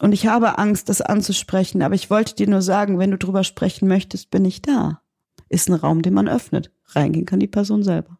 Und ich habe Angst, das anzusprechen, aber ich wollte dir nur sagen, wenn du drüber sprechen möchtest, bin ich da. Ist ein Raum, den man öffnet. Reingehen kann die Person selber.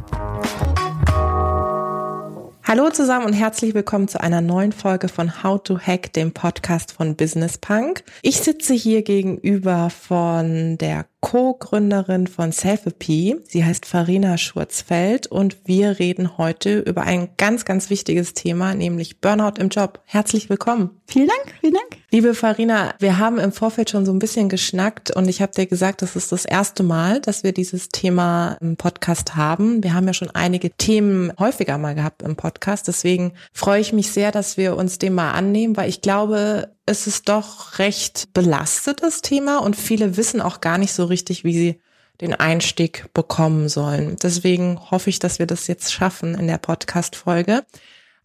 Hallo zusammen und herzlich willkommen zu einer neuen Folge von How to Hack, dem Podcast von Business Punk. Ich sitze hier gegenüber von der Co-Gründerin von Selfie. Sie heißt Farina Schurzfeld und wir reden heute über ein ganz, ganz wichtiges Thema, nämlich Burnout im Job. Herzlich willkommen. Vielen Dank, vielen Dank. Liebe Farina, wir haben im Vorfeld schon so ein bisschen geschnackt und ich habe dir gesagt, das ist das erste Mal, dass wir dieses Thema im Podcast haben. Wir haben ja schon einige Themen häufiger mal gehabt im Podcast. Deswegen freue ich mich sehr, dass wir uns dem mal annehmen, weil ich glaube, es ist doch recht belastetes Thema und viele wissen auch gar nicht so richtig, wie sie den Einstieg bekommen sollen. Deswegen hoffe ich, dass wir das jetzt schaffen in der Podcast-Folge.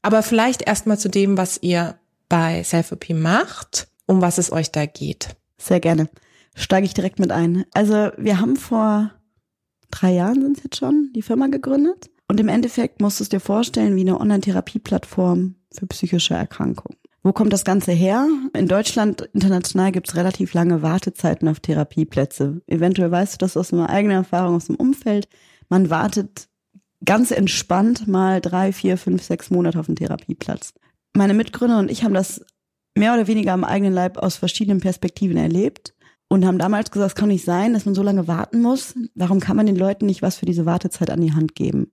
Aber vielleicht erstmal zu dem, was ihr bei Self-OP macht, um was es euch da geht. Sehr gerne. Steige ich direkt mit ein. Also wir haben vor drei Jahren sind es jetzt schon die Firma gegründet. Und im Endeffekt musst du es dir vorstellen wie eine Online-Therapie-Plattform für psychische Erkrankungen. Wo kommt das Ganze her? In Deutschland, international gibt es relativ lange Wartezeiten auf Therapieplätze. Eventuell weißt du das aus einer eigenen Erfahrung aus dem Umfeld. Man wartet ganz entspannt mal drei, vier, fünf, sechs Monate auf einen Therapieplatz. Meine Mitgründer und ich haben das mehr oder weniger am eigenen Leib aus verschiedenen Perspektiven erlebt und haben damals gesagt, es kann nicht sein, dass man so lange warten muss. Warum kann man den Leuten nicht was für diese Wartezeit an die Hand geben?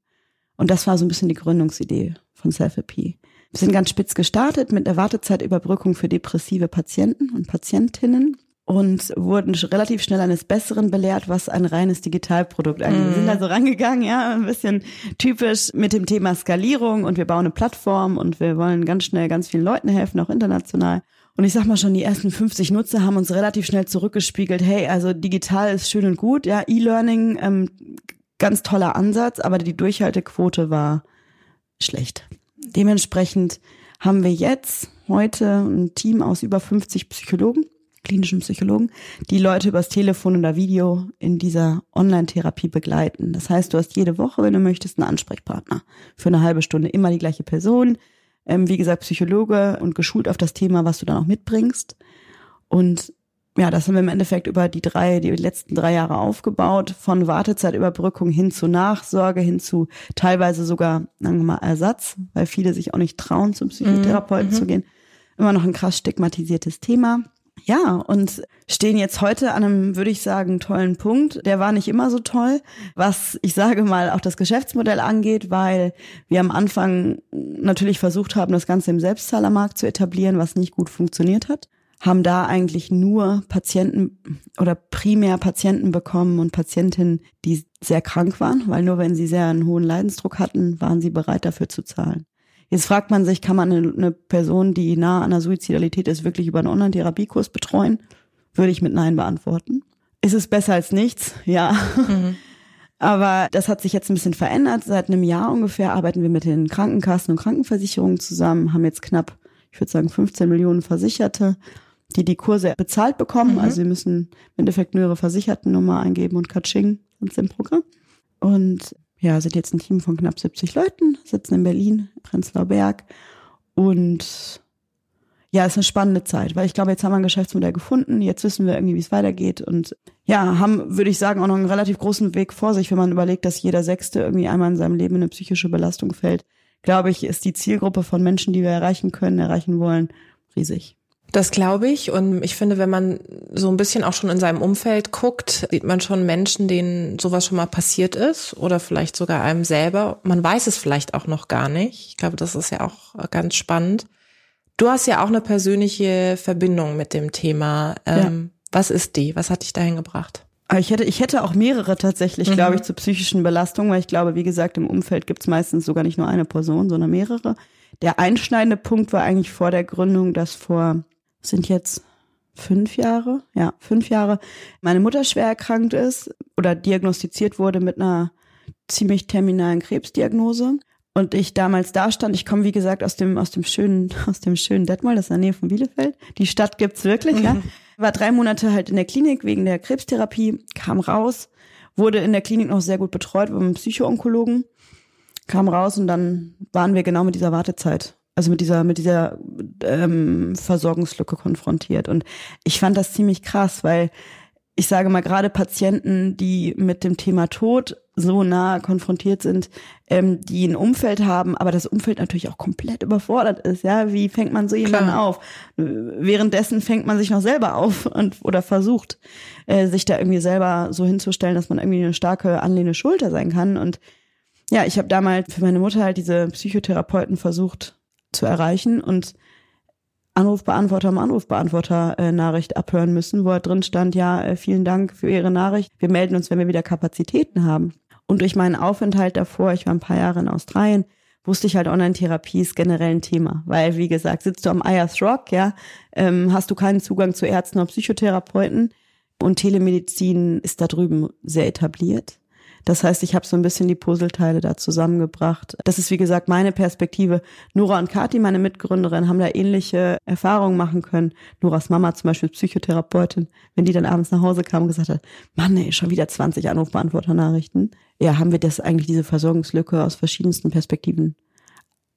Und das war so ein bisschen die Gründungsidee von Self-AP. Wir sind ganz spitz gestartet mit der Wartezeitüberbrückung für depressive Patienten und Patientinnen und wurden relativ schnell eines Besseren belehrt, was ein reines Digitalprodukt angeht. Mm. Wir sind mhm. also rangegangen, ja, ein bisschen typisch mit dem Thema Skalierung und wir bauen eine Plattform und wir wollen ganz schnell ganz vielen Leuten helfen, auch international. Und ich sag mal schon, die ersten 50 Nutzer haben uns relativ schnell zurückgespiegelt, hey, also digital ist schön und gut, ja, E-Learning, ähm, ganz toller Ansatz, aber die Durchhaltequote war schlecht. Dementsprechend haben wir jetzt heute ein Team aus über 50 Psychologen, klinischen Psychologen, die Leute übers Telefon oder Video in dieser Online-Therapie begleiten. Das heißt, du hast jede Woche, wenn du möchtest, einen Ansprechpartner für eine halbe Stunde, immer die gleiche Person. Ähm, wie gesagt, Psychologe und geschult auf das Thema, was du dann auch mitbringst. Und ja, das haben wir im Endeffekt über die drei, die letzten drei Jahre aufgebaut, von Wartezeitüberbrückung hin zu Nachsorge, hin zu teilweise sogar, sagen wir mal, Ersatz, weil viele sich auch nicht trauen, zum Psychotherapeuten mhm. zu gehen. Immer noch ein krass stigmatisiertes Thema. Ja, und stehen jetzt heute an einem, würde ich sagen, tollen Punkt. Der war nicht immer so toll, was ich sage mal auch das Geschäftsmodell angeht, weil wir am Anfang natürlich versucht haben, das Ganze im Selbstzahlermarkt zu etablieren, was nicht gut funktioniert hat haben da eigentlich nur Patienten oder primär Patienten bekommen und Patientinnen, die sehr krank waren, weil nur wenn sie sehr einen hohen Leidensdruck hatten, waren sie bereit dafür zu zahlen. Jetzt fragt man sich, kann man eine, eine Person, die nah an der Suizidalität ist, wirklich über einen Online-Therapiekurs betreuen? Würde ich mit Nein beantworten. Ist es besser als nichts? Ja. Mhm. Aber das hat sich jetzt ein bisschen verändert. Seit einem Jahr ungefähr arbeiten wir mit den Krankenkassen und Krankenversicherungen zusammen, haben jetzt knapp, ich würde sagen, 15 Millionen Versicherte die die Kurse bezahlt bekommen. Mhm. Also sie müssen im Endeffekt nur ihre Versichertennummer eingeben und Katsching sind sie im Programm. Und ja, sind jetzt ein Team von knapp 70 Leuten, sitzen in Berlin, Prenzlauer Berg. Und ja, ist eine spannende Zeit, weil ich glaube, jetzt haben wir ein Geschäftsmodell gefunden, jetzt wissen wir irgendwie, wie es weitergeht und ja, haben, würde ich sagen, auch noch einen relativ großen Weg vor sich, wenn man überlegt, dass jeder Sechste irgendwie einmal in seinem Leben in eine psychische Belastung fällt. Glaube ich, ist die Zielgruppe von Menschen, die wir erreichen können, erreichen wollen, riesig. Das glaube ich. Und ich finde, wenn man so ein bisschen auch schon in seinem Umfeld guckt, sieht man schon Menschen, denen sowas schon mal passiert ist oder vielleicht sogar einem selber. Man weiß es vielleicht auch noch gar nicht. Ich glaube, das ist ja auch ganz spannend. Du hast ja auch eine persönliche Verbindung mit dem Thema. Ähm, ja. Was ist die? Was hat dich dahin gebracht? Ich hätte, ich hätte auch mehrere tatsächlich, mhm. glaube ich, zu psychischen Belastungen, weil ich glaube, wie gesagt, im Umfeld gibt es meistens sogar nicht nur eine Person, sondern mehrere. Der einschneidende Punkt war eigentlich vor der Gründung, dass vor sind jetzt fünf Jahre, ja, fünf Jahre, meine Mutter schwer erkrankt ist oder diagnostiziert wurde mit einer ziemlich terminalen Krebsdiagnose. Und ich damals da stand, ich komme wie gesagt aus dem, aus dem schönen, aus dem schönen Detmold, das ist in der Nähe von Bielefeld. Die Stadt gibt's wirklich, mhm. ja. War drei Monate halt in der Klinik wegen der Krebstherapie, kam raus, wurde in der Klinik noch sehr gut betreut beim Psychoonkologen, kam raus und dann waren wir genau mit dieser Wartezeit also mit dieser mit dieser ähm, Versorgungslücke konfrontiert und ich fand das ziemlich krass, weil ich sage mal gerade Patienten, die mit dem Thema Tod so nah konfrontiert sind, ähm, die ein Umfeld haben, aber das Umfeld natürlich auch komplett überfordert ist. Ja, wie fängt man so jemanden Klar. auf? Währenddessen fängt man sich noch selber auf und oder versucht äh, sich da irgendwie selber so hinzustellen, dass man irgendwie eine starke anlehnende Schulter sein kann. Und ja, ich habe damals für meine Mutter halt diese Psychotherapeuten versucht zu erreichen und Anrufbeantworter um Anrufbeantworter äh, Nachricht abhören müssen, wo er drin stand, ja, äh, vielen Dank für Ihre Nachricht. Wir melden uns, wenn wir wieder Kapazitäten haben. Und durch meinen Aufenthalt davor, ich war ein paar Jahre in Australien, wusste ich halt, Online-Therapie ist generell ein Thema. Weil, wie gesagt, sitzt du am Ayers Rock, ja, ähm, hast du keinen Zugang zu Ärzten oder Psychotherapeuten und Telemedizin ist da drüben sehr etabliert. Das heißt, ich habe so ein bisschen die Puzzleteile da zusammengebracht. Das ist, wie gesagt, meine Perspektive. Nora und Kati, meine Mitgründerin, haben da ähnliche Erfahrungen machen können. Noras Mama zum Beispiel Psychotherapeutin, wenn die dann abends nach Hause kam und gesagt hat, Mann, ey, schon wieder 20 Anrufbeantworter-Nachrichten. Ja, haben wir das eigentlich, diese Versorgungslücke aus verschiedensten Perspektiven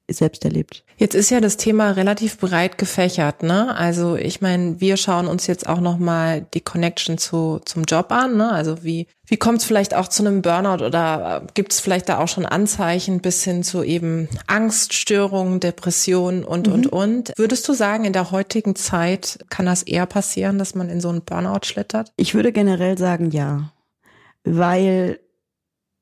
selbst erlebt. Jetzt ist ja das Thema relativ breit gefächert, ne? Also ich meine, wir schauen uns jetzt auch noch mal die Connection zu zum Job an, ne? Also wie wie kommt es vielleicht auch zu einem Burnout oder äh, gibt es vielleicht da auch schon Anzeichen bis hin zu eben Angststörungen, Depressionen und mhm. und und? Würdest du sagen, in der heutigen Zeit kann das eher passieren, dass man in so einen Burnout schlittert? Ich würde generell sagen, ja, weil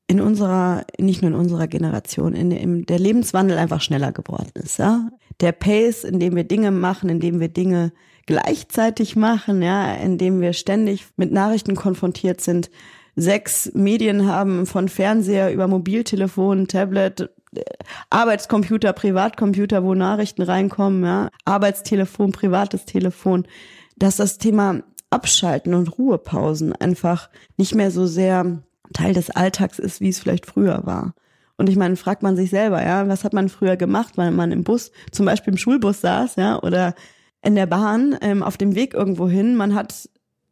in unserer, nicht nur in unserer Generation, in, in der Lebenswandel einfach schneller geworden ist, ja. Der Pace, in dem wir Dinge machen, in dem wir Dinge gleichzeitig machen, ja, in dem wir ständig mit Nachrichten konfrontiert sind, sechs Medien haben, von Fernseher über Mobiltelefon, Tablet, Arbeitscomputer, Privatcomputer, wo Nachrichten reinkommen, ja, Arbeitstelefon, privates Telefon, dass das Thema Abschalten und Ruhepausen einfach nicht mehr so sehr Teil des Alltags ist, wie es vielleicht früher war. Und ich meine, fragt man sich selber, ja, was hat man früher gemacht, weil man im Bus, zum Beispiel im Schulbus saß, ja, oder in der Bahn ähm, auf dem Weg irgendwo hin. Man hat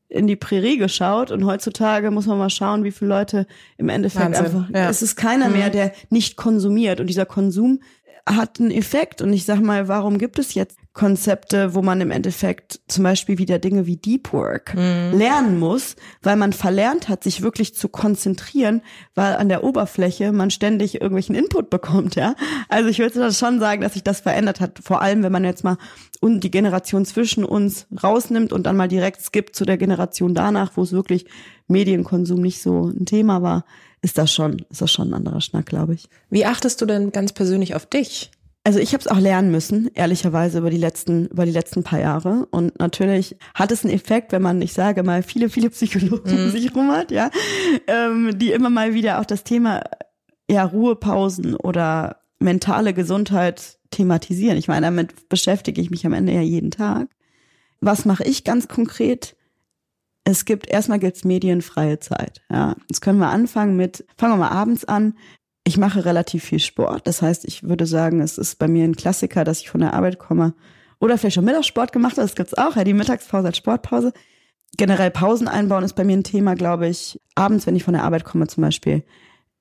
in die Prärie geschaut und heutzutage muss man mal schauen, wie viele Leute im Endeffekt Wahnsinn, einfach, ja. es ist keiner mehr, mhm. der nicht konsumiert und dieser Konsum hat einen Effekt und ich sag mal, warum gibt es jetzt Konzepte, wo man im Endeffekt zum Beispiel wieder Dinge wie Deep Work mhm. lernen muss, weil man verlernt hat, sich wirklich zu konzentrieren, weil an der Oberfläche man ständig irgendwelchen Input bekommt, ja. Also ich würde schon sagen, dass sich das verändert hat, vor allem wenn man jetzt mal die Generation zwischen uns rausnimmt und dann mal direkt skippt zu der Generation danach, wo es wirklich Medienkonsum nicht so ein Thema war, ist das schon, ist das schon ein anderer Schnack, glaube ich. Wie achtest du denn ganz persönlich auf dich? Also ich habe es auch lernen müssen, ehrlicherweise über die letzten über die letzten paar Jahre. Und natürlich hat es einen Effekt, wenn man, ich sage mal, viele viele Psychologen um mhm. sich rum hat, ja, ähm, die immer mal wieder auch das Thema ja Ruhepausen oder mentale Gesundheit thematisieren. Ich meine, damit beschäftige ich mich am Ende ja jeden Tag. Was mache ich ganz konkret? Es gibt erstmal gibt's medienfreie Zeit. Ja, jetzt können wir anfangen mit fangen wir mal abends an. Ich mache relativ viel Sport. Das heißt, ich würde sagen, es ist bei mir ein Klassiker, dass ich von der Arbeit komme oder vielleicht schon Mittagssport gemacht habe. Das gibt's auch. Ja, die Mittagspause als Sportpause. Generell Pausen einbauen ist bei mir ein Thema, glaube ich. Abends, wenn ich von der Arbeit komme zum Beispiel,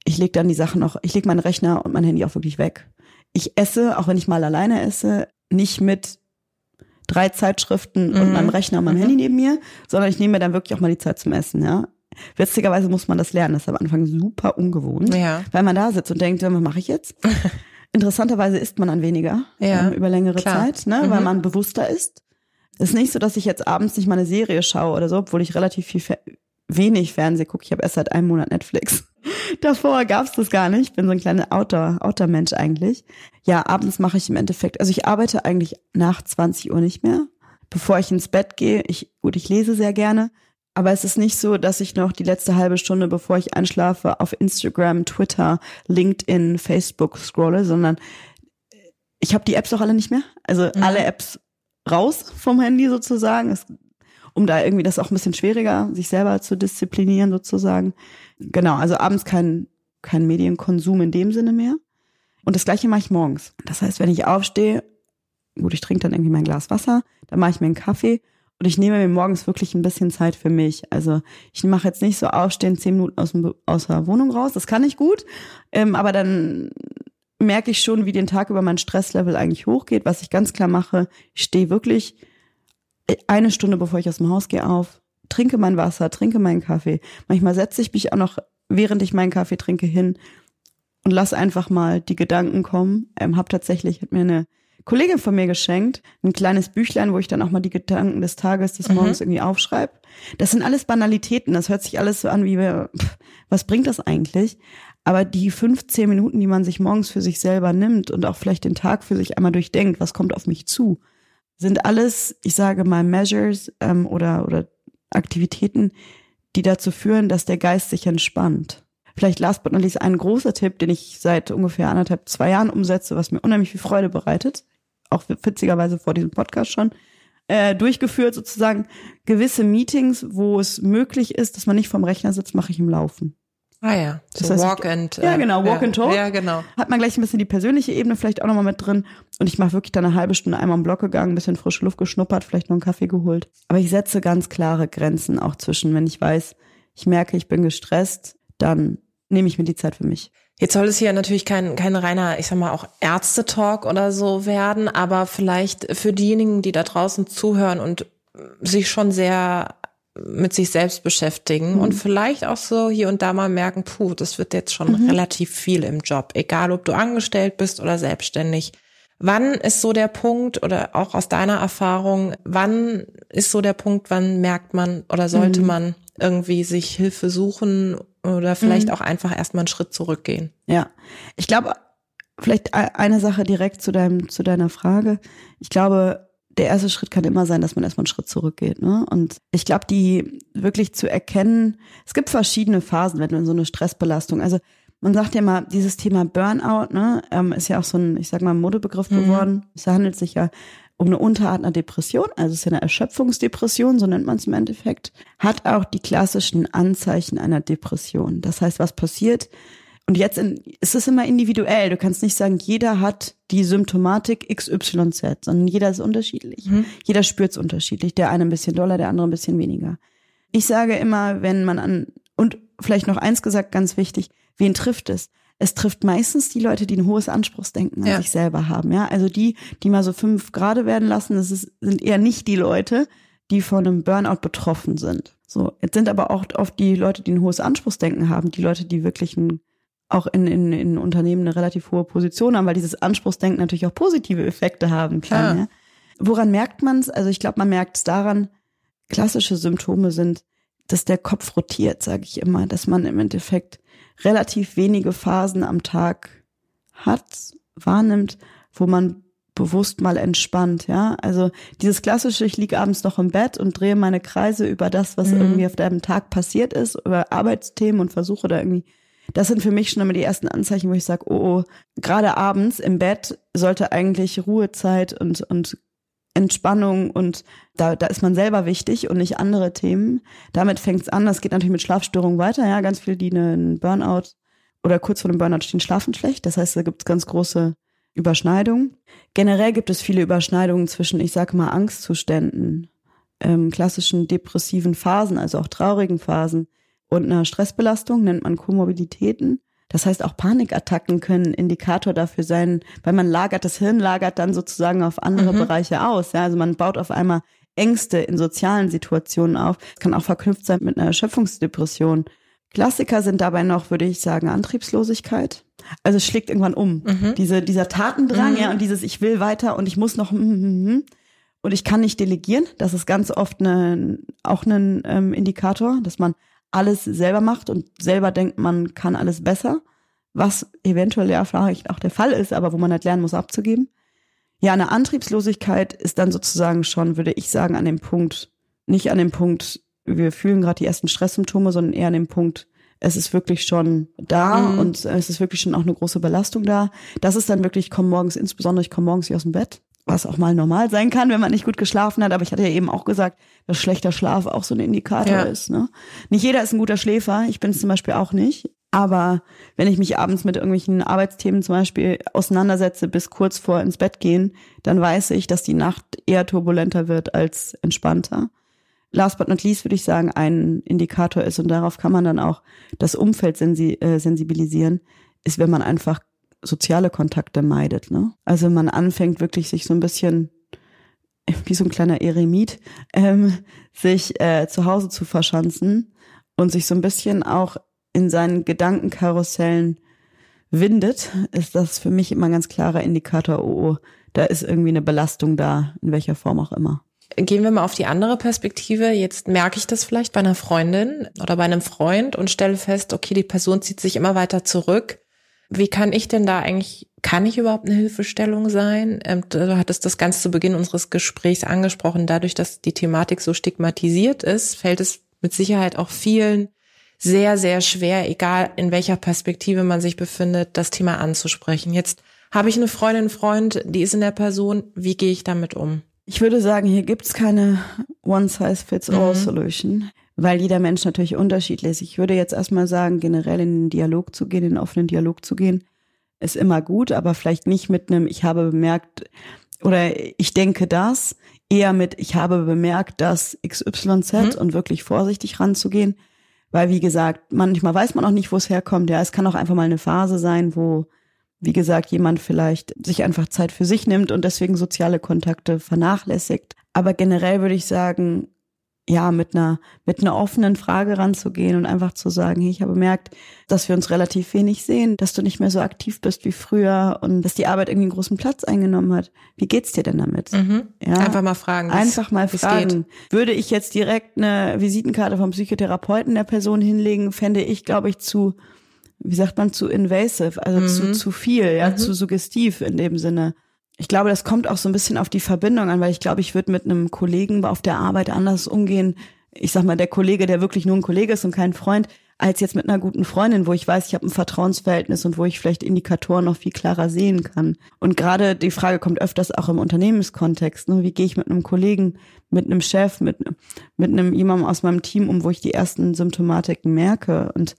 ich lege dann die Sachen noch, ich lege meinen Rechner und mein Handy auch wirklich weg. Ich esse, auch wenn ich mal alleine esse, nicht mit drei Zeitschriften mhm. und meinem Rechner und meinem mhm. Handy neben mir, sondern ich nehme mir dann wirklich auch mal die Zeit zum Essen, ja. Witzigerweise muss man das lernen. Das ist am Anfang super ungewohnt, ja. weil man da sitzt und denkt, was mache ich jetzt? Interessanterweise isst man dann weniger ja, ähm, über längere klar. Zeit, ne, mhm. weil man bewusster ist. Es ist nicht so, dass ich jetzt abends nicht mal eine Serie schaue oder so, obwohl ich relativ viel wenig Fernseh gucke. Ich habe erst seit einem Monat Netflix. Davor gab's das gar nicht. Ich bin so ein kleiner Outdoor, Outdoor-Mensch eigentlich. Ja, abends mache ich im Endeffekt, also ich arbeite eigentlich nach 20 Uhr nicht mehr. Bevor ich ins Bett gehe, ich, gut, ich lese sehr gerne, aber es ist nicht so, dass ich noch die letzte halbe Stunde, bevor ich einschlafe, auf Instagram, Twitter, LinkedIn, Facebook scrolle, sondern ich habe die Apps auch alle nicht mehr. Also mhm. alle Apps raus vom Handy sozusagen. Es, um da irgendwie das auch ein bisschen schwieriger, sich selber zu disziplinieren sozusagen. Genau, also abends kein, kein Medienkonsum in dem Sinne mehr. Und das gleiche mache ich morgens. Das heißt, wenn ich aufstehe, gut, ich trinke dann irgendwie mein Glas Wasser, dann mache ich mir einen Kaffee und ich nehme mir morgens wirklich ein bisschen Zeit für mich. Also ich mache jetzt nicht so aufstehen, zehn Minuten aus, dem, aus der Wohnung raus. Das kann ich gut. Ähm, aber dann merke ich schon, wie den Tag über mein Stresslevel eigentlich hochgeht. Was ich ganz klar mache, ich stehe wirklich eine Stunde, bevor ich aus dem Haus gehe, auf, trinke mein Wasser, trinke meinen Kaffee. Manchmal setze ich mich auch noch, während ich meinen Kaffee trinke, hin und lass einfach mal die Gedanken kommen. Ähm, hab tatsächlich, hat mir eine Kollegin von mir geschenkt, ein kleines Büchlein, wo ich dann auch mal die Gedanken des Tages, des mhm. Morgens mhm. irgendwie aufschreibe. Das sind alles Banalitäten, das hört sich alles so an wie, pff, was bringt das eigentlich? Aber die 15 Minuten, die man sich morgens für sich selber nimmt und auch vielleicht den Tag für sich einmal durchdenkt, was kommt auf mich zu, sind alles, ich sage mal, Measures ähm, oder, oder Aktivitäten, die dazu führen, dass der Geist sich entspannt. Vielleicht last but not least ein großer Tipp, den ich seit ungefähr anderthalb, zwei Jahren umsetze, was mir unheimlich viel Freude bereitet, auch witzigerweise vor diesem Podcast schon, äh, durchgeführt sozusagen gewisse Meetings, wo es möglich ist, dass man nicht vom Rechner sitzt, mache ich im Laufen. Ah ja, so das heißt, Walk and ja genau Walk ja, and Talk. Ja genau. Hat man gleich ein bisschen die persönliche Ebene vielleicht auch nochmal mit drin und ich mache wirklich dann eine halbe Stunde einmal im Block gegangen, ein bisschen frische Luft geschnuppert, vielleicht noch einen Kaffee geholt. Aber ich setze ganz klare Grenzen auch zwischen, wenn ich weiß, ich merke, ich bin gestresst, dann nehme ich mir die Zeit für mich. Jetzt soll es hier natürlich kein, kein reiner, ich sag mal, auch Ärztetalk oder so werden, aber vielleicht für diejenigen, die da draußen zuhören und sich schon sehr mit sich selbst beschäftigen mhm. und vielleicht auch so hier und da mal merken, puh, das wird jetzt schon mhm. relativ viel im Job, egal ob du angestellt bist oder selbstständig. Wann ist so der Punkt oder auch aus deiner Erfahrung, wann ist so der Punkt, wann merkt man oder sollte mhm. man irgendwie sich Hilfe suchen oder vielleicht mhm. auch einfach erstmal einen Schritt zurückgehen? Ja, ich glaube, vielleicht e-, eine Sache direkt zu deinem, zu deiner Frage. Ich glaube, der erste Schritt kann immer sein, dass man erstmal einen Schritt zurückgeht. Ne? Und ich glaube, die wirklich zu erkennen, es gibt verschiedene Phasen, wenn du in so eine Stressbelastung, also man sagt ja mal, dieses Thema Burnout, ne, ähm, ist ja auch so ein, ich sag mal, Modebegriff mhm. geworden. Es handelt sich ja um eine Unterart einer Depression, also es ist ja eine Erschöpfungsdepression, so nennt man es im Endeffekt, hat auch die klassischen Anzeichen einer Depression. Das heißt, was passiert, und jetzt in, ist es immer individuell. Du kannst nicht sagen, jeder hat die Symptomatik XYZ, sondern jeder ist unterschiedlich. Mhm. Jeder spürt es unterschiedlich. Der eine ein bisschen doller, der andere ein bisschen weniger. Ich sage immer, wenn man an, und vielleicht noch eins gesagt, ganz wichtig, wen trifft es? Es trifft meistens die Leute, die ein hohes Anspruchsdenken an ja. sich selber haben. Ja, also die, die mal so fünf Grade werden lassen, das ist, sind eher nicht die Leute, die von einem Burnout betroffen sind. So, jetzt sind aber auch oft die Leute, die ein hohes Anspruchsdenken haben, die Leute, die wirklich ein auch in, in, in Unternehmen eine relativ hohe Position haben, weil dieses Anspruchsdenken natürlich auch positive Effekte haben kann. Ja. Woran merkt man es? Also ich glaube, man merkt es daran, klassische Symptome sind, dass der Kopf rotiert, sage ich immer, dass man im Endeffekt relativ wenige Phasen am Tag hat, wahrnimmt, wo man bewusst mal entspannt, ja. Also dieses klassische, ich liege abends noch im Bett und drehe meine Kreise über das, was mhm. irgendwie auf deinem Tag passiert ist, über Arbeitsthemen und versuche da irgendwie das sind für mich schon immer die ersten Anzeichen, wo ich sage, oh, oh, gerade abends im Bett sollte eigentlich Ruhezeit und, und Entspannung und da, da ist man selber wichtig und nicht andere Themen. Damit fängt es an. Das geht natürlich mit Schlafstörungen weiter. Ja, ganz viele, die einen Burnout oder kurz vor dem Burnout stehen, schlafen schlecht. Das heißt, da gibt es ganz große Überschneidungen. Generell gibt es viele Überschneidungen zwischen, ich sage mal, Angstzuständen, ähm, klassischen depressiven Phasen, also auch traurigen Phasen, und einer Stressbelastung nennt man Komorbiditäten. Das heißt, auch Panikattacken können Indikator dafür sein, weil man lagert, das Hirn lagert dann sozusagen auf andere mhm. Bereiche aus. Ja, also man baut auf einmal Ängste in sozialen Situationen auf. Das kann auch verknüpft sein mit einer Erschöpfungsdepression. Klassiker sind dabei noch, würde ich sagen, Antriebslosigkeit. Also es schlägt irgendwann um. Mhm. Diese, dieser Tatendrang, mhm. ja, und dieses Ich will weiter und ich muss noch, mm, mm, mm, und ich kann nicht delegieren. Das ist ganz oft eine, auch ein ähm, Indikator, dass man alles selber macht und selber denkt, man kann alles besser, was eventuell ja vielleicht auch der Fall ist, aber wo man halt lernen muss abzugeben. Ja, eine Antriebslosigkeit ist dann sozusagen schon, würde ich sagen, an dem Punkt, nicht an dem Punkt, wir fühlen gerade die ersten Stresssymptome, sondern eher an dem Punkt, es ist wirklich schon da mhm. und es ist wirklich schon auch eine große Belastung da. Das ist dann wirklich, ich komme morgens, insbesondere ich komme morgens nicht aus dem Bett. Was auch mal normal sein kann, wenn man nicht gut geschlafen hat. Aber ich hatte ja eben auch gesagt, dass schlechter Schlaf auch so ein Indikator ja. ist. Ne? Nicht jeder ist ein guter Schläfer. Ich bin es zum Beispiel auch nicht. Aber wenn ich mich abends mit irgendwelchen Arbeitsthemen zum Beispiel auseinandersetze bis kurz vor ins Bett gehen, dann weiß ich, dass die Nacht eher turbulenter wird als entspannter. Last but not least würde ich sagen, ein Indikator ist, und darauf kann man dann auch das Umfeld sensi äh, sensibilisieren, ist, wenn man einfach soziale Kontakte meidet. Ne? Also man anfängt wirklich sich so ein bisschen wie so ein kleiner Eremit, ähm, sich äh, zu Hause zu verschanzen und sich so ein bisschen auch in seinen Gedankenkarussellen windet, ist das für mich immer ein ganz klarer Indikator, oh, oh, da ist irgendwie eine Belastung da, in welcher Form auch immer. Gehen wir mal auf die andere Perspektive. Jetzt merke ich das vielleicht bei einer Freundin oder bei einem Freund und stelle fest, okay, die Person zieht sich immer weiter zurück. Wie kann ich denn da eigentlich, kann ich überhaupt eine Hilfestellung sein? Ähm, du hattest das ganz zu Beginn unseres Gesprächs angesprochen. Dadurch, dass die Thematik so stigmatisiert ist, fällt es mit Sicherheit auch vielen sehr, sehr schwer, egal in welcher Perspektive man sich befindet, das Thema anzusprechen. Jetzt habe ich eine Freundin, Freund, die ist in der Person. Wie gehe ich damit um? Ich würde sagen, hier gibt es keine One-Size-Fits-All-Solution, mhm. Weil jeder Mensch natürlich unterschiedlich ist. Ich würde jetzt erstmal sagen, generell in den Dialog zu gehen, in den offenen Dialog zu gehen, ist immer gut, aber vielleicht nicht mit einem, ich habe bemerkt, oder ich denke das, eher mit, ich habe bemerkt, dass XYZ mhm. und wirklich vorsichtig ranzugehen weil, wie gesagt, manchmal weiß man auch nicht, wo es herkommt. Ja, es kann auch einfach mal eine Phase sein, wo, wie gesagt, jemand vielleicht sich einfach Zeit für sich nimmt und deswegen soziale Kontakte vernachlässigt. Aber generell würde ich sagen, ja, mit einer, mit einer offenen Frage ranzugehen und einfach zu sagen, hey, ich habe bemerkt, dass wir uns relativ wenig sehen, dass du nicht mehr so aktiv bist wie früher und dass die Arbeit irgendwie einen großen Platz eingenommen hat. Wie geht's dir denn damit? Mhm. Ja, einfach mal fragen. Einfach mal fragen. Würde ich jetzt direkt eine Visitenkarte vom Psychotherapeuten der Person hinlegen, fände ich, glaube ich, zu, wie sagt man, zu invasive, also mhm. zu, zu viel, ja, mhm. zu suggestiv in dem Sinne. Ich glaube, das kommt auch so ein bisschen auf die Verbindung an, weil ich glaube, ich würde mit einem Kollegen auf der Arbeit anders umgehen. Ich sag mal, der Kollege, der wirklich nur ein Kollege ist und kein Freund, als jetzt mit einer guten Freundin, wo ich weiß, ich habe ein Vertrauensverhältnis und wo ich vielleicht Indikatoren noch viel klarer sehen kann. Und gerade die Frage kommt öfters auch im Unternehmenskontext. Ne? Wie gehe ich mit einem Kollegen, mit einem Chef, mit, mit einem jemandem aus meinem Team um, wo ich die ersten Symptomatiken merke und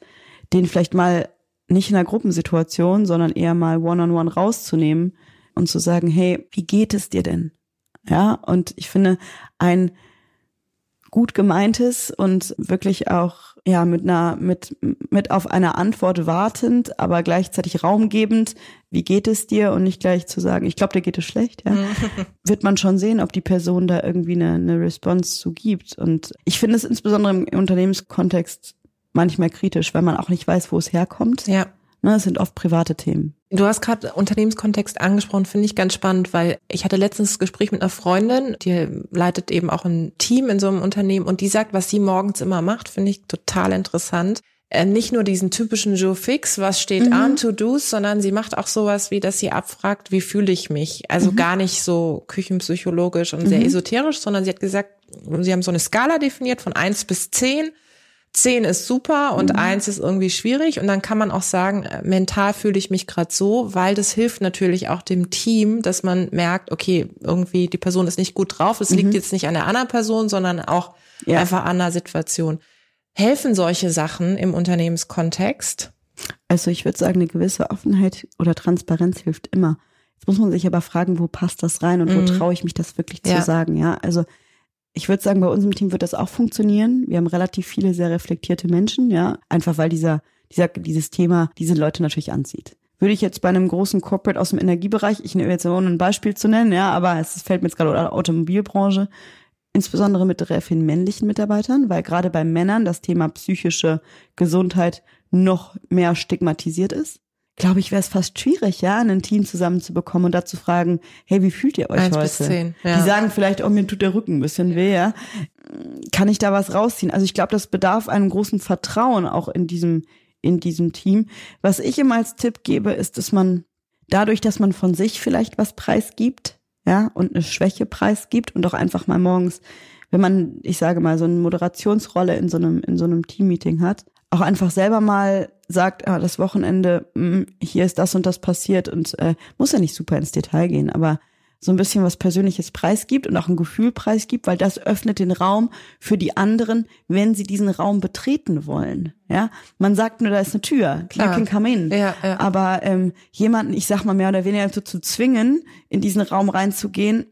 den vielleicht mal nicht in einer Gruppensituation, sondern eher mal one-on-one -on -one rauszunehmen und zu sagen, hey, wie geht es dir denn? Ja, und ich finde, ein gut gemeintes und wirklich auch ja mit einer mit mit auf eine Antwort wartend, aber gleichzeitig raumgebend, wie geht es dir und nicht gleich zu sagen, ich glaube, dir geht es schlecht, ja, wird man schon sehen, ob die Person da irgendwie eine, eine Response zu gibt und ich finde es insbesondere im Unternehmenskontext manchmal kritisch, weil man auch nicht weiß, wo es herkommt. Ja. Ne, es sind oft private Themen. Du hast gerade Unternehmenskontext angesprochen, finde ich ganz spannend, weil ich hatte letztens das Gespräch mit einer Freundin, die leitet eben auch ein Team in so einem Unternehmen und die sagt, was sie morgens immer macht, finde ich total interessant. Äh, nicht nur diesen typischen Joe Fix, was steht mhm. an To-Dos, sondern sie macht auch sowas wie, dass sie abfragt, wie fühle ich mich? Also mhm. gar nicht so küchenpsychologisch und sehr mhm. esoterisch, sondern sie hat gesagt, sie haben so eine Skala definiert von eins bis zehn zehn ist super und mhm. eins ist irgendwie schwierig. Und dann kann man auch sagen, äh, mental fühle ich mich gerade so, weil das hilft natürlich auch dem Team, dass man merkt, okay, irgendwie die Person ist nicht gut drauf. Es mhm. liegt jetzt nicht an der anderen Person, sondern auch ja. einfach an der Situation. Helfen solche Sachen im Unternehmenskontext? Also ich würde sagen, eine gewisse Offenheit oder Transparenz hilft immer. Jetzt muss man sich aber fragen, wo passt das rein und wo mhm. traue ich mich das wirklich zu ja. sagen, ja? Also ich würde sagen, bei unserem Team wird das auch funktionieren. Wir haben relativ viele sehr reflektierte Menschen, ja, einfach weil dieser, dieser, dieses Thema diese Leute natürlich anzieht. Würde ich jetzt bei einem großen Corporate aus dem Energiebereich, ich nehme jetzt ohne ein Beispiel zu nennen, ja, aber es fällt mir jetzt gerade oder Automobilbranche, insbesondere mit sehr vielen männlichen Mitarbeitern, weil gerade bei Männern das Thema psychische Gesundheit noch mehr stigmatisiert ist glaube ich, wäre es fast schwierig, ja, ein Team zusammenzubekommen und da zu fragen, hey, wie fühlt ihr euch Eins heute? Bis zehn, ja. Die sagen vielleicht, oh, mir tut der Rücken ein bisschen weh, ja. Kann ich da was rausziehen? Also ich glaube, das bedarf einem großen Vertrauen auch in diesem, in diesem Team. Was ich immer als Tipp gebe, ist, dass man dadurch, dass man von sich vielleicht was preisgibt, ja, und eine Schwäche preisgibt und auch einfach mal morgens, wenn man, ich sage mal, so eine Moderationsrolle in so einem, in so einem Teammeeting hat, auch einfach selber mal sagt, ah, das Wochenende, mh, hm, hier ist das und das passiert und äh, muss ja nicht super ins Detail gehen, aber so ein bisschen was Persönliches preisgibt und auch ein Gefühl preisgibt, weil das öffnet den Raum für die anderen, wenn sie diesen Raum betreten wollen. Ja, man sagt nur, da ist eine Tür, Klar. you can come in. Ja, ja. Aber ähm, jemanden, ich sag mal mehr oder weniger so zu zwingen, in diesen Raum reinzugehen,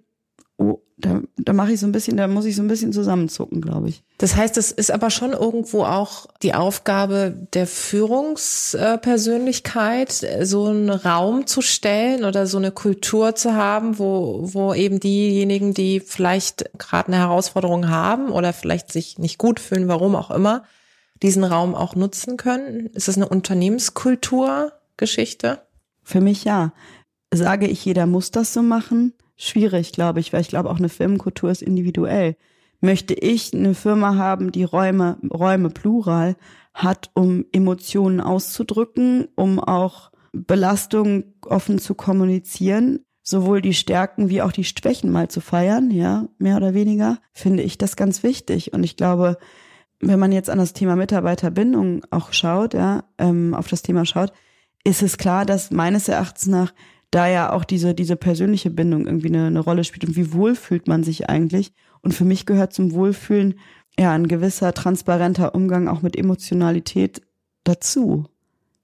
da, da mache ich so ein bisschen, da muss ich so ein bisschen zusammenzucken, glaube ich. Das heißt, es ist aber schon irgendwo auch die Aufgabe der Führungspersönlichkeit, so einen Raum zu stellen oder so eine Kultur zu haben, wo, wo eben diejenigen, die vielleicht gerade eine Herausforderung haben oder vielleicht sich nicht gut fühlen, warum auch immer, diesen Raum auch nutzen können. Ist das eine Unternehmenskulturgeschichte? Für mich ja. Sage ich, jeder muss das so machen? Schwierig, glaube ich, weil ich glaube, auch eine Firmenkultur ist individuell. Möchte ich eine Firma haben, die Räume, Räume plural hat, um Emotionen auszudrücken, um auch Belastung offen zu kommunizieren, sowohl die Stärken wie auch die Schwächen mal zu feiern, ja, mehr oder weniger, finde ich das ganz wichtig. Und ich glaube, wenn man jetzt an das Thema Mitarbeiterbindung auch schaut, ja, ähm, auf das Thema schaut, ist es klar, dass meines Erachtens nach da ja auch diese, diese persönliche Bindung irgendwie eine, eine Rolle spielt und wie wohl fühlt man sich eigentlich. Und für mich gehört zum Wohlfühlen ja ein gewisser transparenter Umgang auch mit Emotionalität dazu.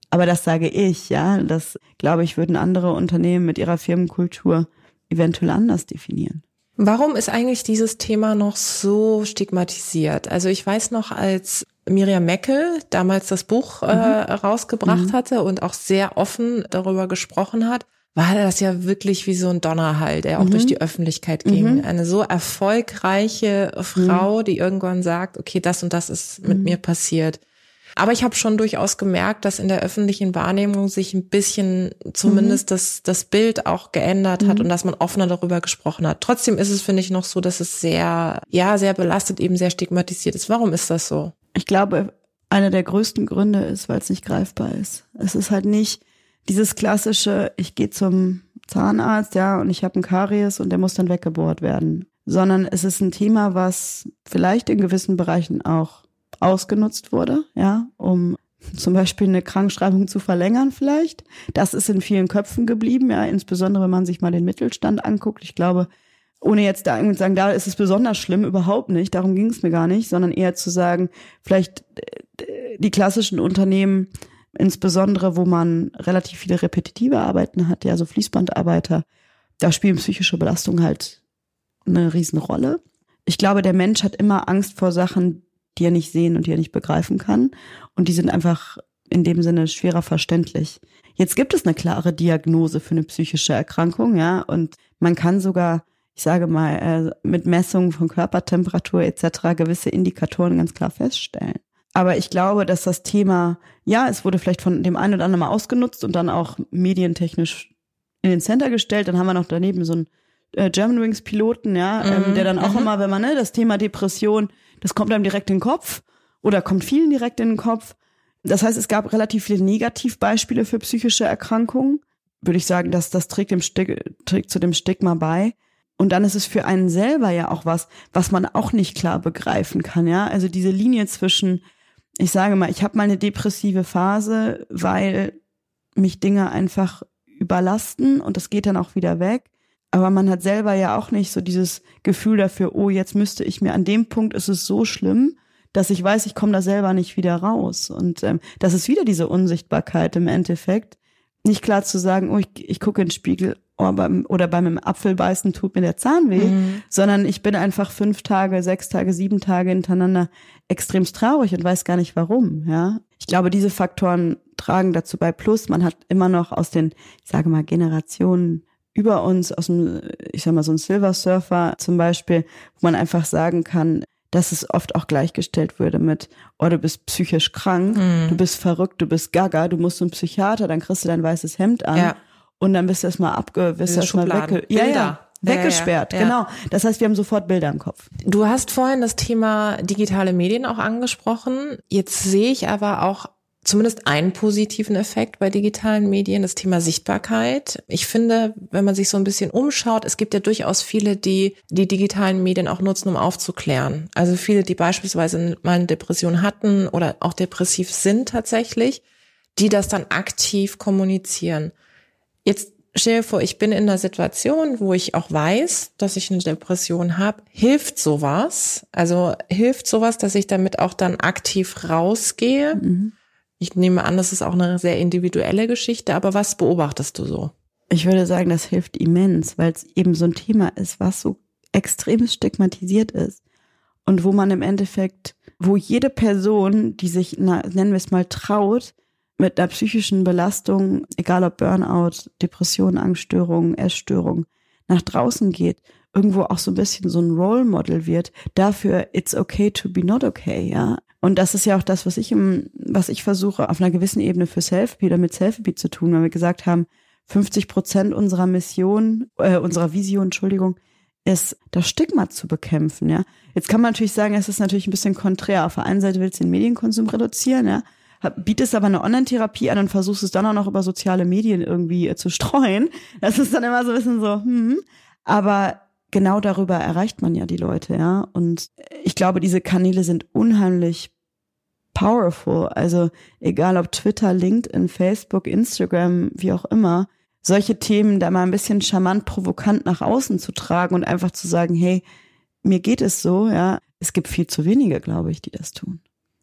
Aber das sage ich, ja. Das glaube ich, würden andere Unternehmen mit ihrer Firmenkultur eventuell anders definieren. Warum ist eigentlich dieses Thema noch so stigmatisiert? Also ich weiß noch, als Miriam Meckel damals das Buch äh, mhm. rausgebracht mhm. hatte und auch sehr offen darüber gesprochen hat, war das ja wirklich wie so ein Donnerhall, der auch mhm. durch die Öffentlichkeit ging. Mhm. Eine so erfolgreiche Frau, mhm. die irgendwann sagt, okay, das und das ist mit mhm. mir passiert. Aber ich habe schon durchaus gemerkt, dass in der öffentlichen Wahrnehmung sich ein bisschen zumindest mhm. das, das Bild auch geändert hat mhm. und dass man offener darüber gesprochen hat. Trotzdem ist es, finde ich, noch so, dass es sehr, ja, sehr belastet, eben sehr stigmatisiert ist. Warum ist das so? Ich glaube, einer der größten Gründe ist, weil es nicht greifbar ist. Es ist halt nicht, dieses klassische, ich gehe zum Zahnarzt, ja, und ich habe einen Karies und der muss dann weggebohrt werden. Sondern es ist ein Thema, was vielleicht in gewissen Bereichen auch ausgenutzt wurde, ja, um zum Beispiel eine Krankschreibung zu verlängern vielleicht. Das ist in vielen Köpfen geblieben, ja, insbesondere wenn man sich mal den Mittelstand anguckt. Ich glaube, ohne jetzt da irgendwie zu sagen, da ist es besonders schlimm, überhaupt nicht, darum ging es mir gar nicht, sondern eher zu sagen, vielleicht äh, die klassischen Unternehmen insbesondere wo man relativ viele repetitive Arbeiten hat, ja, so Fließbandarbeiter, da spielen psychische Belastungen halt eine Riesenrolle. Ich glaube, der Mensch hat immer Angst vor Sachen, die er nicht sehen und die er nicht begreifen kann. Und die sind einfach in dem Sinne schwerer verständlich. Jetzt gibt es eine klare Diagnose für eine psychische Erkrankung, ja, und man kann sogar, ich sage mal, äh, mit Messungen von Körpertemperatur etc. gewisse Indikatoren ganz klar feststellen. Aber ich glaube, dass das Thema, ja, es wurde vielleicht von dem einen oder anderen mal ausgenutzt und dann auch medientechnisch in den Center gestellt. Dann haben wir noch daneben so einen äh, Germanwings Piloten, ja, ähm, mhm. ähm, der dann auch mhm. immer, wenn man, ne, das Thema Depression, das kommt einem direkt in den Kopf oder kommt vielen direkt in den Kopf. Das heißt, es gab relativ viele Negativbeispiele für psychische Erkrankungen. Würde ich sagen, dass das trägt, dem Stig trägt zu dem Stigma bei. Und dann ist es für einen selber ja auch was, was man auch nicht klar begreifen kann, ja. Also diese Linie zwischen ich sage mal, ich habe mal eine depressive Phase, weil mich Dinge einfach überlasten und das geht dann auch wieder weg. Aber man hat selber ja auch nicht so dieses Gefühl dafür, oh, jetzt müsste ich mir, an dem Punkt ist es so schlimm, dass ich weiß, ich komme da selber nicht wieder raus. Und ähm, das ist wieder diese Unsichtbarkeit im Endeffekt. Nicht klar zu sagen, oh, ich, ich gucke in den Spiegel, oh, beim, oder beim Apfelbeißen tut mir der Zahn weh, mhm. sondern ich bin einfach fünf Tage, sechs Tage, sieben Tage hintereinander extremst traurig und weiß gar nicht warum, ja. Ich glaube, diese Faktoren tragen dazu bei. Plus, man hat immer noch aus den, ich sage mal, Generationen über uns, aus dem, ich sag mal, so ein Silver Surfer zum Beispiel, wo man einfach sagen kann, dass es oft auch gleichgestellt würde mit, oh, du bist psychisch krank, mhm. du bist verrückt, du bist gaga, du musst zum Psychiater, dann kriegst du dein weißes Hemd an. Ja und dann bist du erstmal abge, bist du erstmal wegge ja, ja, weggesperrt, ja, ja, genau. Das heißt, wir haben sofort Bilder im Kopf. Du hast vorhin das Thema digitale Medien auch angesprochen. Jetzt sehe ich aber auch zumindest einen positiven Effekt bei digitalen Medien, das Thema Sichtbarkeit. Ich finde, wenn man sich so ein bisschen umschaut, es gibt ja durchaus viele, die die digitalen Medien auch nutzen, um aufzuklären. Also viele, die beispielsweise mal eine Depression hatten oder auch depressiv sind tatsächlich, die das dann aktiv kommunizieren. Jetzt stell dir vor, ich bin in einer Situation, wo ich auch weiß, dass ich eine Depression habe. Hilft sowas? Also hilft sowas, dass ich damit auch dann aktiv rausgehe? Mhm. Ich nehme an, das ist auch eine sehr individuelle Geschichte, aber was beobachtest du so? Ich würde sagen, das hilft immens, weil es eben so ein Thema ist, was so extrem stigmatisiert ist und wo man im Endeffekt, wo jede Person, die sich, na, nennen wir es mal, traut, mit einer psychischen Belastung, egal ob Burnout, Depression, Angststörung, Essstörung, nach draußen geht, irgendwo auch so ein bisschen so ein Role Model wird, dafür it's okay to be not okay, ja. Und das ist ja auch das, was ich im, was ich versuche, auf einer gewissen Ebene für Selfie oder mit Selfie zu tun, weil wir gesagt haben, 50 Prozent unserer Mission, äh, unserer Vision, Entschuldigung, ist, das Stigma zu bekämpfen, ja. Jetzt kann man natürlich sagen, es ist natürlich ein bisschen konträr. Auf der einen Seite willst du den Medienkonsum reduzieren, ja bietest aber eine Online-Therapie an und versuchst es dann auch noch über soziale Medien irgendwie äh, zu streuen. Das ist dann immer so ein bisschen so, hm. Aber genau darüber erreicht man ja die Leute, ja. Und ich glaube, diese Kanäle sind unheimlich powerful. Also egal ob Twitter, LinkedIn, Facebook, Instagram, wie auch immer, solche Themen da mal ein bisschen charmant, provokant nach außen zu tragen und einfach zu sagen, hey, mir geht es so, ja. Es gibt viel zu wenige, glaube ich, die das tun.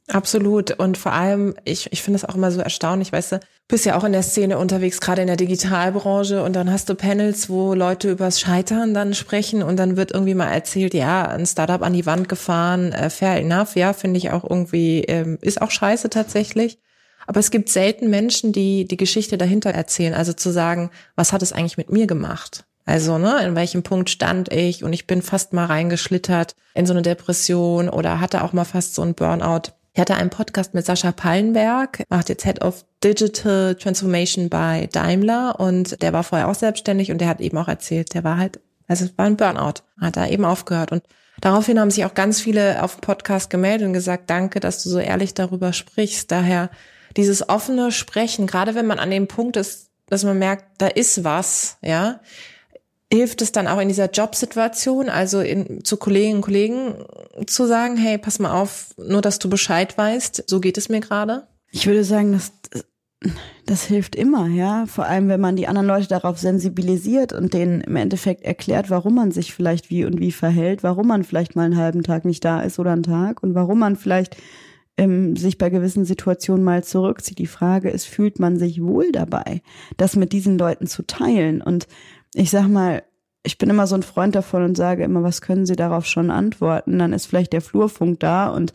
Absolut. Und vor allem, ich, ich finde es auch immer so erstaunlich, weißt du, bist ja auch in der Szene unterwegs, gerade in der Digitalbranche, und dann hast du Panels, wo Leute übers Scheitern dann sprechen und dann wird irgendwie mal erzählt, ja, ein Startup an die Wand gefahren, äh, fair enough, ja, finde ich auch irgendwie, ähm, ist auch scheiße tatsächlich. Aber es gibt selten Menschen, die die Geschichte dahinter erzählen. Also zu sagen, was hat es eigentlich mit mir gemacht? Also, ne, in welchem Punkt stand ich und ich bin fast mal reingeschlittert in so eine Depression oder hatte auch mal fast so ein Burnout. Ich hatte einen Podcast mit Sascha Pallenberg, macht jetzt Head of Digital Transformation bei Daimler und der war vorher auch selbstständig und der hat eben auch erzählt, der war halt, also es war ein Burnout, hat da eben aufgehört und daraufhin haben sich auch ganz viele auf dem Podcast gemeldet und gesagt, danke, dass du so ehrlich darüber sprichst. Daher dieses offene Sprechen, gerade wenn man an dem Punkt ist, dass man merkt, da ist was, ja, hilft es dann auch in dieser Jobsituation, also in, zu Kolleginnen und Kollegen zu sagen, hey, pass mal auf, nur dass du Bescheid weißt, so geht es mir gerade? Ich würde sagen, das, das hilft immer, ja. Vor allem, wenn man die anderen Leute darauf sensibilisiert und denen im Endeffekt erklärt, warum man sich vielleicht wie und wie verhält, warum man vielleicht mal einen halben Tag nicht da ist oder einen Tag und warum man vielleicht ähm, sich bei gewissen Situationen mal zurückzieht. Die Frage ist, fühlt man sich wohl dabei, das mit diesen Leuten zu teilen? Und ich sag mal, ich bin immer so ein Freund davon und sage immer, was können Sie darauf schon antworten? Dann ist vielleicht der Flurfunk da und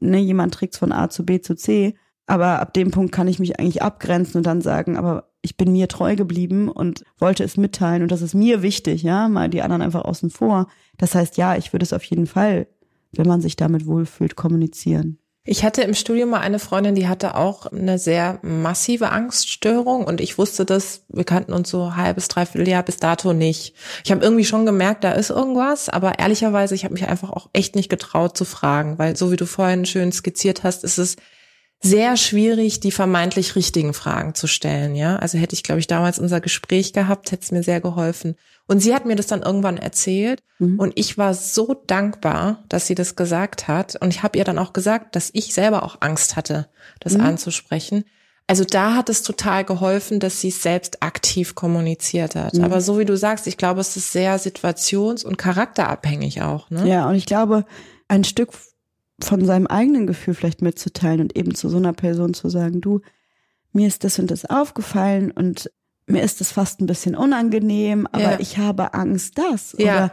ne, jemand trägt von A zu B zu C. Aber ab dem Punkt kann ich mich eigentlich abgrenzen und dann sagen, aber ich bin mir treu geblieben und wollte es mitteilen und das ist mir wichtig, ja, mal die anderen einfach außen vor. Das heißt, ja, ich würde es auf jeden Fall, wenn man sich damit wohlfühlt, kommunizieren. Ich hatte im Studium mal eine Freundin, die hatte auch eine sehr massive Angststörung und ich wusste das, wir kannten uns so halbes, dreiviertel Jahr bis dato nicht. Ich habe irgendwie schon gemerkt, da ist irgendwas, aber ehrlicherweise, ich habe mich einfach auch echt nicht getraut zu fragen, weil so wie du vorhin schön skizziert hast, ist es sehr schwierig, die vermeintlich richtigen Fragen zu stellen. Ja, also hätte ich, glaube ich, damals unser Gespräch gehabt, hätte es mir sehr geholfen. Und sie hat mir das dann irgendwann erzählt mhm. und ich war so dankbar, dass sie das gesagt hat. Und ich habe ihr dann auch gesagt, dass ich selber auch Angst hatte, das mhm. anzusprechen. Also da hat es total geholfen, dass sie es selbst aktiv kommuniziert hat. Mhm. Aber so wie du sagst, ich glaube, es ist sehr situations- und charakterabhängig auch. Ne? Ja, und ich glaube, ein Stück von seinem eigenen Gefühl vielleicht mitzuteilen und eben zu so einer Person zu sagen, du, mir ist das und das aufgefallen und mir ist das fast ein bisschen unangenehm, aber ja. ich habe Angst, das. Ja. Oder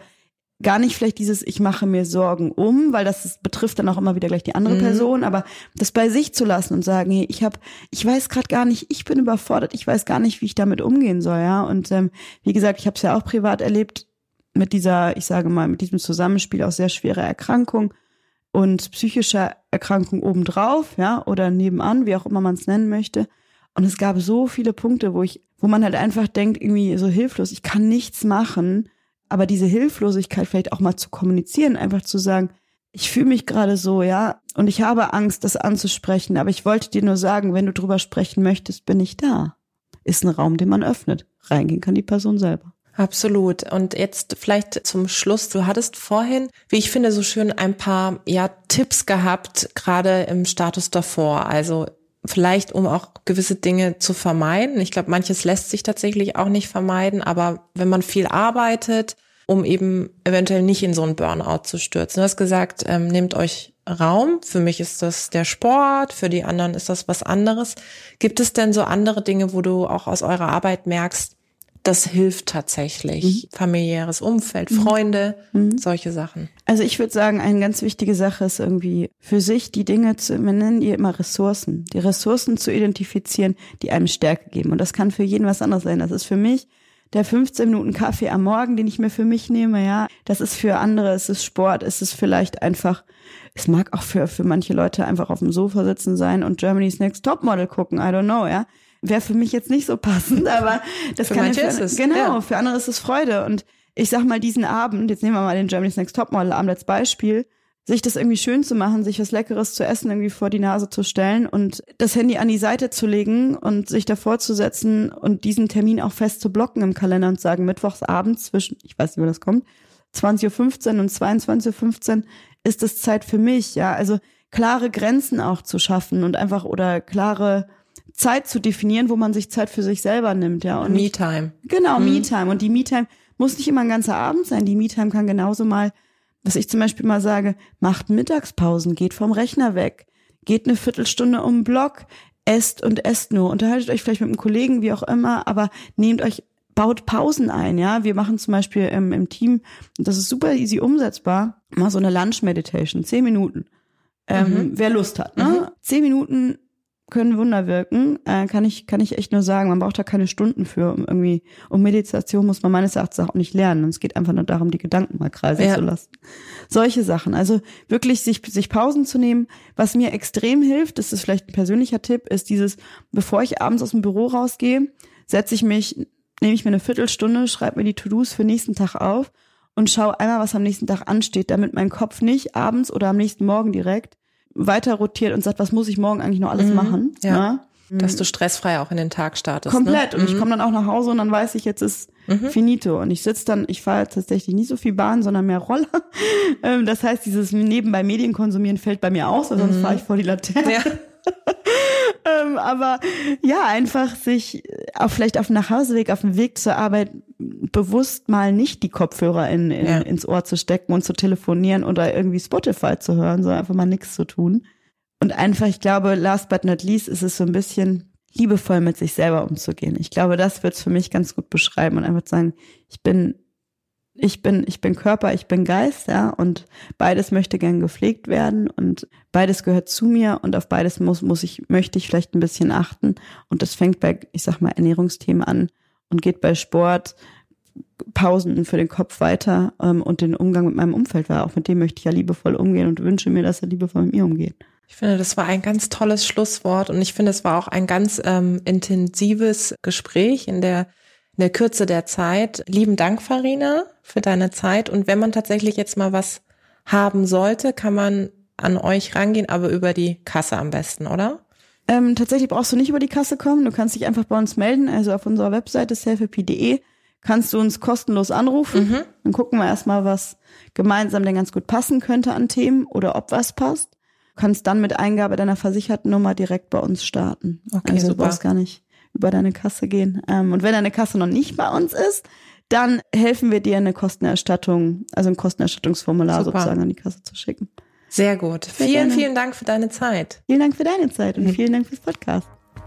gar nicht vielleicht dieses, ich mache mir Sorgen um, weil das ist, betrifft dann auch immer wieder gleich die andere mhm. Person, aber das bei sich zu lassen und sagen, hey, ich habe, ich weiß gerade gar nicht, ich bin überfordert, ich weiß gar nicht, wie ich damit umgehen soll, ja. Und ähm, wie gesagt, ich habe es ja auch privat erlebt mit dieser, ich sage mal, mit diesem Zusammenspiel auch sehr schwere Erkrankung und psychischer Erkrankung obendrauf, ja, oder nebenan, wie auch immer man es nennen möchte. Und es gab so viele Punkte, wo ich, wo man halt einfach denkt, irgendwie so hilflos, ich kann nichts machen. Aber diese Hilflosigkeit vielleicht auch mal zu kommunizieren, einfach zu sagen, ich fühle mich gerade so, ja, und ich habe Angst, das anzusprechen, aber ich wollte dir nur sagen, wenn du drüber sprechen möchtest, bin ich da. Ist ein Raum, den man öffnet. Reingehen kann die Person selber. Absolut. Und jetzt vielleicht zum Schluss. Du hattest vorhin, wie ich finde, so schön ein paar ja, Tipps gehabt, gerade im Status davor. Also vielleicht um auch gewisse Dinge zu vermeiden. Ich glaube, manches lässt sich tatsächlich auch nicht vermeiden, aber wenn man viel arbeitet, um eben eventuell nicht in so einen Burnout zu stürzen. Du hast gesagt, ähm, nehmt euch Raum. Für mich ist das der Sport, für die anderen ist das was anderes. Gibt es denn so andere Dinge, wo du auch aus eurer Arbeit merkst, das hilft tatsächlich. Mhm. Familiäres Umfeld, mhm. Freunde, mhm. solche Sachen. Also ich würde sagen, eine ganz wichtige Sache ist irgendwie für sich die Dinge zu, wir nennen die immer Ressourcen, die Ressourcen zu identifizieren, die einem Stärke geben. Und das kann für jeden was anderes sein. Das ist für mich der 15 Minuten Kaffee am Morgen, den ich mir für mich nehme, ja. Das ist für andere, es ist Sport, es ist vielleicht einfach, es mag auch für, für manche Leute einfach auf dem Sofa sitzen sein und Germany's Next Topmodel gucken, I don't know, ja wäre für mich jetzt nicht so passend, aber das für kann manche ja für, ist es. Genau, ja. für andere ist es Freude. Und ich sag mal, diesen Abend, jetzt nehmen wir mal den Germany's Next Topmodel Abend als Beispiel, sich das irgendwie schön zu machen, sich was Leckeres zu essen irgendwie vor die Nase zu stellen und das Handy an die Seite zu legen und sich davor zu setzen und diesen Termin auch fest zu blocken im Kalender und sagen, mittwochsabend zwischen, ich weiß nicht, wo das kommt, 20.15 Uhr und 22.15 Uhr ist es Zeit für mich, ja, also klare Grenzen auch zu schaffen und einfach oder klare Zeit zu definieren, wo man sich Zeit für sich selber nimmt, ja. Und Me-Time. Genau, mhm. Me-Time. Und die Me-Time muss nicht immer ein ganzer Abend sein. Die Me-Time kann genauso mal, was ich zum Beispiel mal sage, macht Mittagspausen, geht vom Rechner weg, geht eine Viertelstunde um den Block, esst und esst nur, unterhaltet euch vielleicht mit einem Kollegen, wie auch immer, aber nehmt euch baut Pausen ein, ja. Wir machen zum Beispiel im, im Team, und das ist super easy umsetzbar, mal so eine Lunch Meditation, zehn Minuten. Ähm, mhm. Wer Lust hat, ne? Mhm. Zehn Minuten können Wunder wirken, äh, kann ich kann ich echt nur sagen. Man braucht da keine Stunden für, um irgendwie um Meditation muss man meines Erachtens auch nicht lernen. Und es geht einfach nur darum, die Gedanken mal kreisen ja. zu lassen. Solche Sachen. Also wirklich sich sich Pausen zu nehmen. Was mir extrem hilft, das ist vielleicht ein persönlicher Tipp, ist dieses, bevor ich abends aus dem Büro rausgehe, setze ich mich, nehme ich mir eine Viertelstunde, schreibe mir die To-Dos für nächsten Tag auf und schaue einmal, was am nächsten Tag ansteht, damit mein Kopf nicht abends oder am nächsten Morgen direkt weiter rotiert und sagt, was muss ich morgen eigentlich noch alles mhm, machen? Ja. ja. Dass du stressfrei auch in den Tag startest. Komplett. Ne? Und mhm. ich komme dann auch nach Hause und dann weiß ich, jetzt ist mhm. finito. Und ich sitze dann, ich fahre tatsächlich nicht so viel Bahn, sondern mehr Roller. Ähm, das heißt, dieses nebenbei Medien konsumieren fällt bei mir aus, sonst mhm. fahre ich vor die Laterne. Ja. ähm, aber ja, einfach sich auch vielleicht auf dem Nachhauseweg, auf dem Weg zur Arbeit bewusst mal nicht die Kopfhörer in, in, ja. ins Ohr zu stecken und zu telefonieren oder irgendwie Spotify zu hören, sondern einfach mal nichts zu tun. Und einfach, ich glaube, last but not least ist es so ein bisschen liebevoll mit sich selber umzugehen. Ich glaube, das wird es für mich ganz gut beschreiben und einfach sagen, ich bin ich bin, ich bin Körper, ich bin Geist, ja, und beides möchte gern gepflegt werden und beides gehört zu mir und auf beides muss, muss ich, möchte ich vielleicht ein bisschen achten. Und das fängt bei, ich sag mal, Ernährungsthemen an und geht bei Sport, Pausen für den Kopf weiter ähm, und den Umgang mit meinem Umfeld, weil auch mit dem möchte ich ja liebevoll umgehen und wünsche mir, dass er liebevoll mit mir umgeht. Ich finde, das war ein ganz tolles Schlusswort und ich finde, es war auch ein ganz ähm, intensives Gespräch in der der Kürze der Zeit. Lieben Dank, Farina, für deine Zeit. Und wenn man tatsächlich jetzt mal was haben sollte, kann man an euch rangehen, aber über die Kasse am besten, oder? Ähm, tatsächlich brauchst du nicht über die Kasse kommen. Du kannst dich einfach bei uns melden. Also auf unserer Webseite selfie.de kannst du uns kostenlos anrufen. Mhm. Dann gucken wir erstmal, was gemeinsam denn ganz gut passen könnte an Themen oder ob was passt. Du kannst dann mit Eingabe deiner versicherten Nummer direkt bei uns starten. Okay, also super. du brauchst gar nicht über deine Kasse gehen. Ähm, und wenn deine Kasse noch nicht bei uns ist, dann helfen wir dir eine Kostenerstattung, also ein Kostenerstattungsformular Super. sozusagen an die Kasse zu schicken. Sehr gut. Sehr vielen, gerne. vielen Dank für deine Zeit. Vielen Dank für deine Zeit und mhm. vielen Dank fürs Podcast.